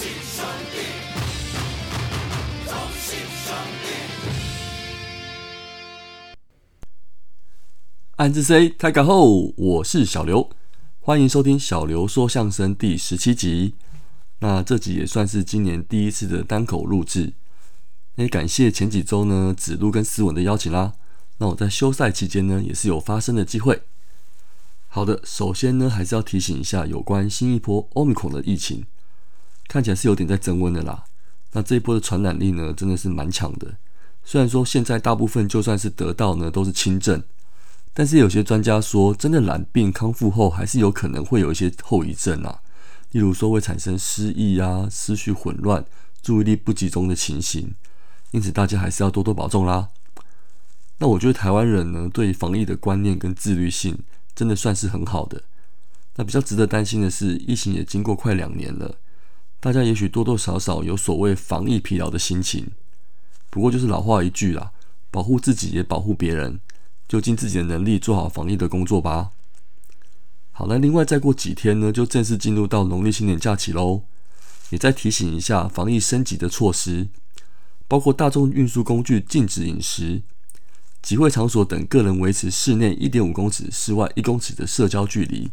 同心兄弟，同心兄弟。暗自 say 开港后，我是小刘，欢迎收听小刘说相声第十七集。那这集也算是今年第一次的单口录制，也感谢前几周呢子路跟思文的邀请啦。那我在休赛期间呢，也是有发声的机会。好的，首先呢，还是要提醒一下有关新一波欧米孔的疫情，看起来是有点在增温的啦。那这一波的传染力呢，真的是蛮强的。虽然说现在大部分就算是得到呢，都是轻症，但是有些专家说，真的染病康复后，还是有可能会有一些后遗症啊。例如说会产生失忆啊、思绪混乱、注意力不集中的情形，因此大家还是要多多保重啦。那我觉得台湾人呢，对防疫的观念跟自律性真的算是很好的。那比较值得担心的是，疫情也经过快两年了，大家也许多多少少有所谓防疫疲劳的心情。不过就是老话一句啦，保护自己也保护别人，就尽自己的能力做好防疫的工作吧。好，那另外再过几天呢，就正式进入到农历新年假期喽。也再提醒一下防疫升级的措施，包括大众运输工具禁止饮食，集会场所等个人维持室内一点五公尺、室外一公尺的社交距离，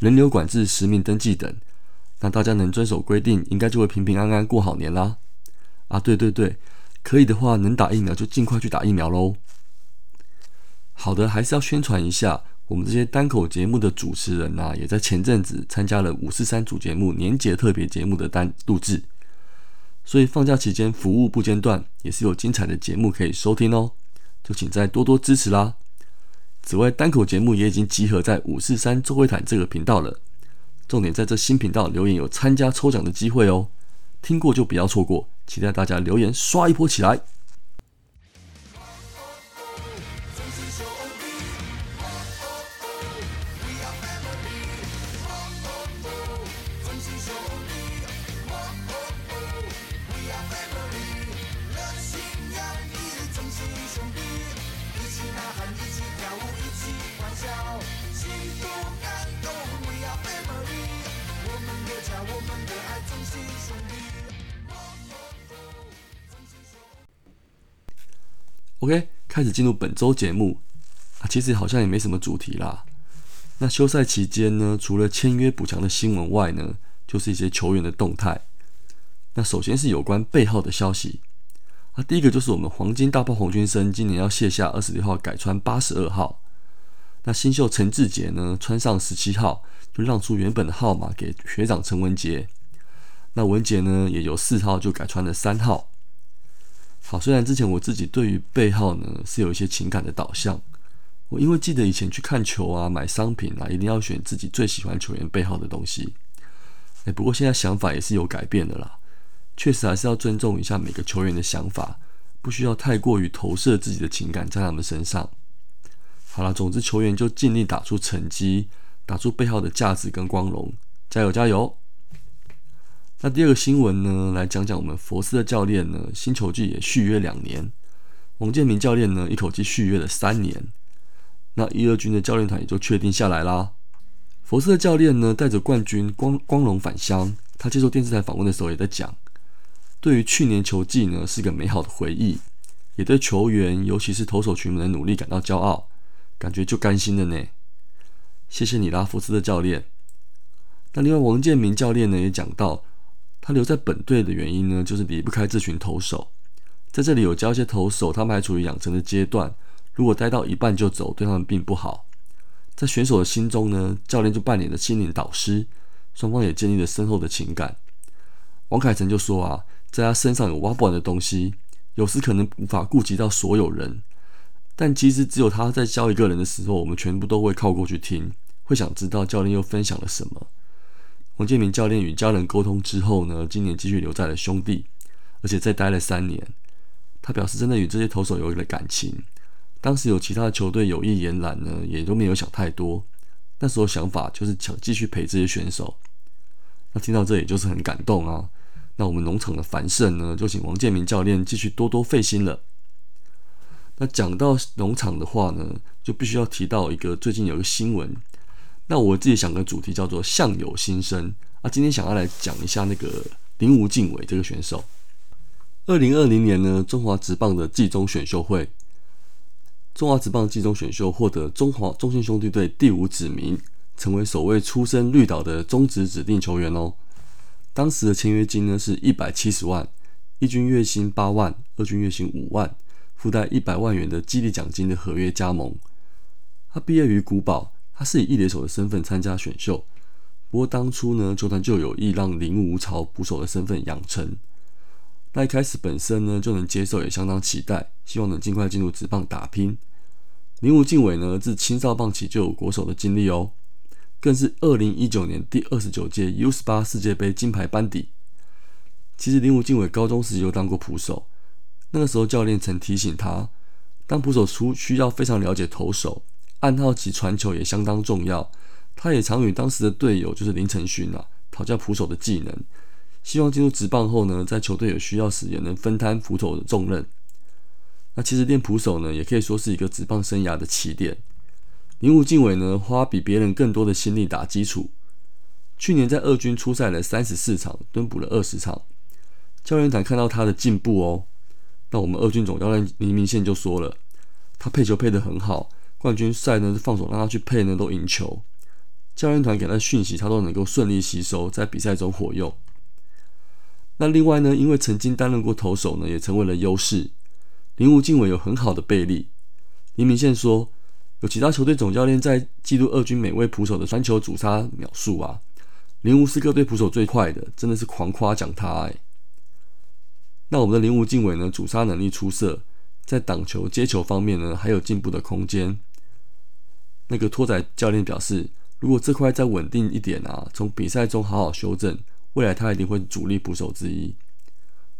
人流管制、实名登记等。那大家能遵守规定，应该就会平平安安过好年啦。啊，对对对，可以的话，能打疫苗就尽快去打疫苗喽。好的，还是要宣传一下。我们这些单口节目的主持人呐，也在前阵子参加了五四三主节目年节特别节目的单录制，所以放假期间服务不间断，也是有精彩的节目可以收听哦，就请再多多支持啦。此外，单口节目也已经集合在五四三周会谈这个频道了，重点在这新频道留言有参加抽奖的机会哦，听过就不要错过，期待大家留言刷一波起来。OK，开始进入本周节目啊，其实好像也没什么主题啦。那休赛期间呢，除了签约补强的新闻外呢，就是一些球员的动态。那首先是有关背号的消息啊，第一个就是我们黄金大炮黄军生今年要卸下二十六号，改穿八十二号。那新秀陈志杰呢，穿上十七号，就让出原本的号码给学长陈文杰。那文杰呢，也有四号就改穿了三号。好，虽然之前我自己对于背号呢是有一些情感的导向，我因为记得以前去看球啊、买商品啊，一定要选自己最喜欢球员背号的东西。哎，不过现在想法也是有改变的啦，确实还是要尊重一下每个球员的想法，不需要太过于投射自己的情感在他们身上。好了，总之球员就尽力打出成绩，打出背号的价值跟光荣，加油加油！那第二个新闻呢，来讲讲我们佛斯的教练呢，新球季也续约两年。王建民教练呢，一口气续约了三年。那一二军的教练团也就确定下来啦。佛斯的教练呢，带着冠军光光荣返乡。他接受电视台访问的时候也在讲，对于去年球季呢，是个美好的回忆，也对球员，尤其是投手群们的努力感到骄傲，感觉就甘心了呢。谢谢你啦，佛斯的教练。那另外王建民教练呢，也讲到。他留在本队的原因呢，就是离不开这群投手。在这里有教一些投手，他们还处于养成的阶段。如果待到一半就走，对他们并不好。在选手的心中呢，教练就扮演了心灵导师，双方也建立了深厚的情感。王凯成就说啊，在他身上有挖不完的东西，有时可能无法顾及到所有人，但其实只有他在教一个人的时候，我们全部都会靠过去听，会想知道教练又分享了什么。王建民教练与家人沟通之后呢，今年继续留在了兄弟，而且再待了三年。他表示，真的与这些投手有了感情。当时有其他的球队有意延揽呢，也都没有想太多。那时候想法就是想继续陪这些选手。那听到这里就是很感动啊。那我们农场的繁盛呢，就请王建民教练继续多多费心了。那讲到农场的话呢，就必须要提到一个最近有一个新闻。那我自己想的主题叫做“相由心生”啊，今天想要来讲一下那个林无敬伟这个选手。二零二零年呢，中华职棒的季中选秀会，中华职棒季中选秀获得中华中信兄弟队第五指名，成为首位出身绿岛的中职指定球员哦。当时的签约金呢是一百七十万，一军月薪八万，二军月薪五万，附带一百万元的激励奖金的合约加盟。他毕业于古堡。他是以一垒手的身份参加选秀，不过当初呢，球团就有意让林无朝捕手的身份养成。那一开始本身呢就能接受，也相当期待，希望能尽快进入职棒打拼。林无敬伟呢自青少棒起就有国手的经历哦，更是二零一九年第二十九届 U 十八世界杯金牌班底。其实林无敬伟高中时就当过捕手，那个时候教练曾提醒他，当捕手出需要非常了解投手。暗号及传球也相当重要，他也常与当时的队友就是林承勋啊讨教捕手的技能，希望进入职棒后呢，在球队有需要时也能分摊捕手的重任。那其实练捕手呢，也可以说是一个职棒生涯的起点。林武敬伟呢，花比别人更多的心力打基础，去年在二军出赛了三十四场，蹲捕了二十场。教练团看到他的进步哦，那我们二军总教练林明宪就说了，他配球配得很好。冠军赛呢是，放手让他去配呢，都赢球。教练团给他讯息，他都能够顺利吸收，在比赛中火用。那另外呢，因为曾经担任过投手呢，也成为了优势。林无敬伟有很好的背力。林明宪说，有其他球队总教练在记录二军每位捕手的传球阻杀秒数啊，林无是各队捕手最快的，真的是狂夸奖他哎。那我们的林无敬伟呢，阻杀能力出色，在挡球接球方面呢，还有进步的空间。那个托仔教练表示，如果这块再稳定一点啊，从比赛中好好修正，未来他一定会主力捕手之一。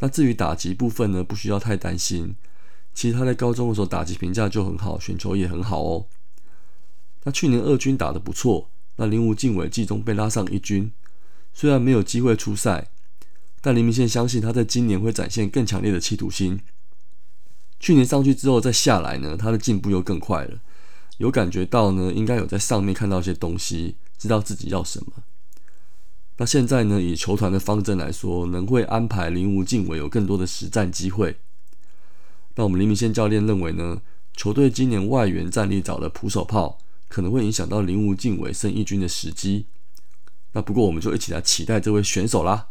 那至于打击部分呢，不需要太担心。其实他在高中的时候打击评价就很好，选球也很好哦。那去年二军打得不错，那林无敬伟季中被拉上一军，虽然没有机会出赛，但林明宪相信他在今年会展现更强烈的企图心。去年上去之后再下来呢，他的进步又更快了。有感觉到呢，应该有在上面看到一些东西，知道自己要什么。那现在呢，以球团的方针来说，能会安排林无敬伟有更多的实战机会。那我们林明宪教练认为呢，球队今年外援战力找了捕手炮，可能会影响到林无敬伟升一军的时机。那不过我们就一起来期待这位选手啦。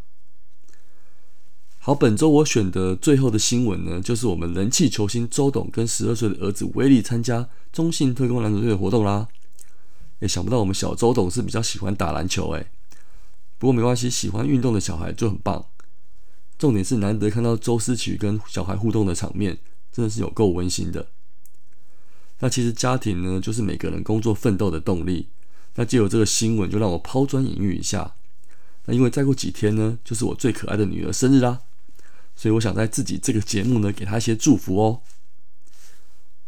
好，本周我选的最后的新闻呢，就是我们人气球星周董跟十二岁的儿子威力参加中信特工篮球队的活动啦。也想不到我们小周董是比较喜欢打篮球诶，不过没关系，喜欢运动的小孩就很棒。重点是难得看到周思琪跟小孩互动的场面，真的是有够温馨的。那其实家庭呢，就是每个人工作奋斗的动力。那借由这个新闻，就让我抛砖引玉一下。那因为再过几天呢，就是我最可爱的女儿生日啦。所以我想在自己这个节目呢，给他一些祝福哦。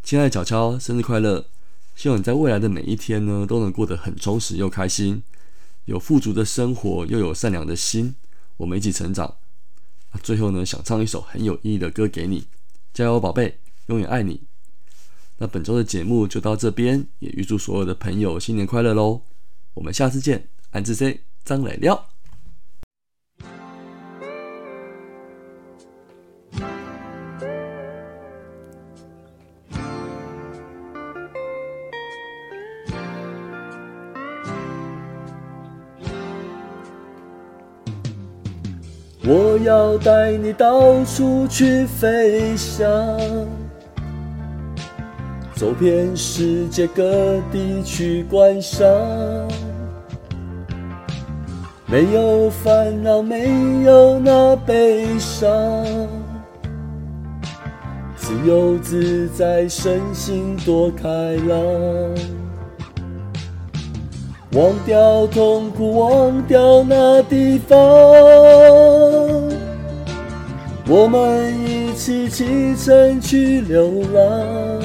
亲爱的巧巧，生日快乐！希望你在未来的每一天呢，都能过得很充实又开心，有富足的生活，又有善良的心。我们一起成长。最后呢，想唱一首很有意义的歌给你，加油，宝贝，永远爱你。那本周的节目就到这边，也预祝所有的朋友新年快乐喽！我们下次见，安志 C 张磊料。我要带你到处去飞翔，走遍世界各地去观赏，没有烦恼，没有那悲伤，自由自在，身心多开朗。忘掉痛苦，忘掉那地方，我们一起启程去流浪。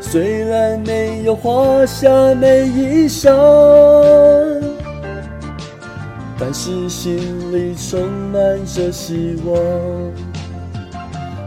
虽然没有华厦美衣裳，但是心里充满着希望。